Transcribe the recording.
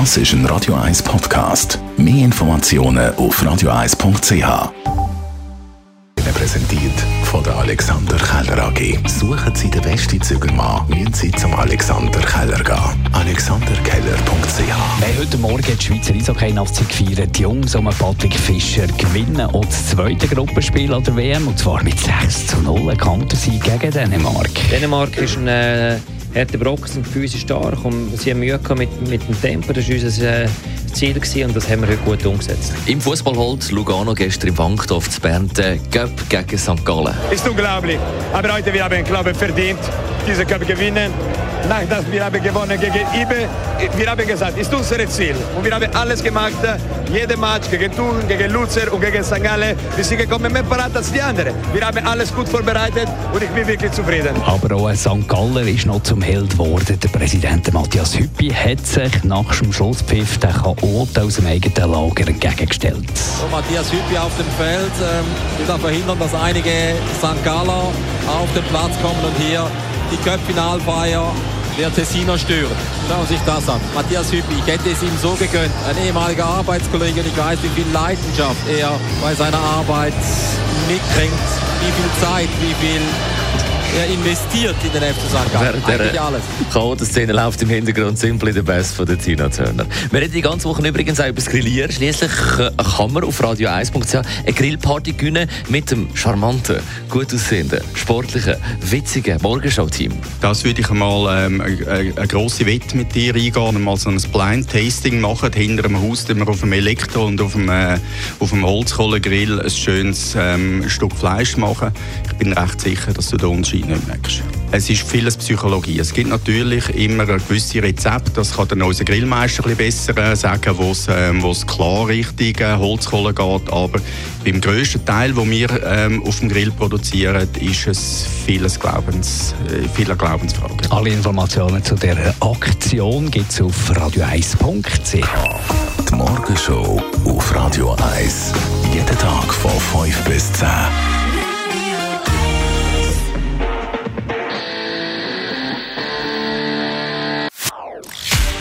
Das ist ein Radio 1 Podcast. Mehr Informationen auf radio1.ch. Präsentiert von der Alexander Keller AG. Suchen Sie den besten Zügelmann, müssen Sie zum Alexander Keller gehen. AlexanderKeller.ch Wir heute Morgen die Schweizer Eishockey-Nazi gefeiert. Die Jungs um Patrick Fischer gewinnen auch das zweite Gruppenspiel an der WM und zwar mit 6 zu 0 Kantersieg gegen Dänemark. Dänemark ist ein äh, harter Brocken, sind physisch stark und sie haben Mühe mit, mit dem Tempo. Das war unser äh, Ziel gewesen und das haben wir heute gut umgesetzt. Im Fußball holt Lugano gestern im Wankdorf zu Bern den Cup gegen St. Gallen. Ist unglaublich. Aber heute wir haben, glaube ich, verdient, diese Cup gewinnen. Nachdem wir haben gewonnen gegen Ibe, wir haben gesagt, ist unser Ziel. Und wir haben alles gemacht, jeden Match gegen Thun, gegen Luzern und gegen St. Gallen. Wir sind gekommen mehr parat als die anderen. Wir haben alles gut vorbereitet und ich bin wirklich zufrieden. Aber auch St. Gallen ist noch zum Held geworden. Der Präsident Matthias Hüppi hat sich nach dem Schlusspfiff den Chaot aus dem eigenen Lager entgegengestellt. So, Matthias Hüppi auf dem Feld ähm, will da verhindern, dass einige St. Galler auf den Platz kommen und hier die Cup-Finalfeier der Tessiner stören. Schauen Sie sich das an. Matthias Hüppi, ich hätte es ihm so gegönnt. Ein ehemaliger Arbeitskollege und ich weiß, wie viel Leidenschaft er bei seiner Arbeit mitbringt. Wie viel Zeit, wie viel er investiert in den FC St. Gallen. Während alles. Chaoten-Szene läuft im Hintergrund simply the best von der Tina Turner. Wir reden die ganze Woche übrigens auch über das Grillieren. Schließlich äh, kann man auf radio1.ch eine Grillparty gewinnen mit dem charmanten, gut aussehenden, sportlichen, witzigen Morgenshow-Team. Das würde ich einmal ähm, eine, grosse Wette mit dir eingehen und mal so ein Blind Tasting machen. Hinter einem Haus, wir auf dem Elektro- und auf dem, äh, auf dem Holzkohlegrill ein schönes ähm, Stück Fleisch machen. Ich bin recht sicher, dass du den Unterschied nicht merkst. Es ist vieles Psychologie. Es gibt natürlich immer gewisse Rezepte, das kann dann unser Grillmeister ein bisschen besser sagen, wo es ähm, klar Richtung äh, Holzkohle geht. Aber beim grössten Teil, den wir ähm, auf dem Grill produzieren, ist es vieles Glaubens, äh, viele Glaubensfragen. Alle Informationen zu der Aktion gibt es auf radio1.ch. Die Morgenshow auf Radio 1. Jeden Tag von 5 bis 10.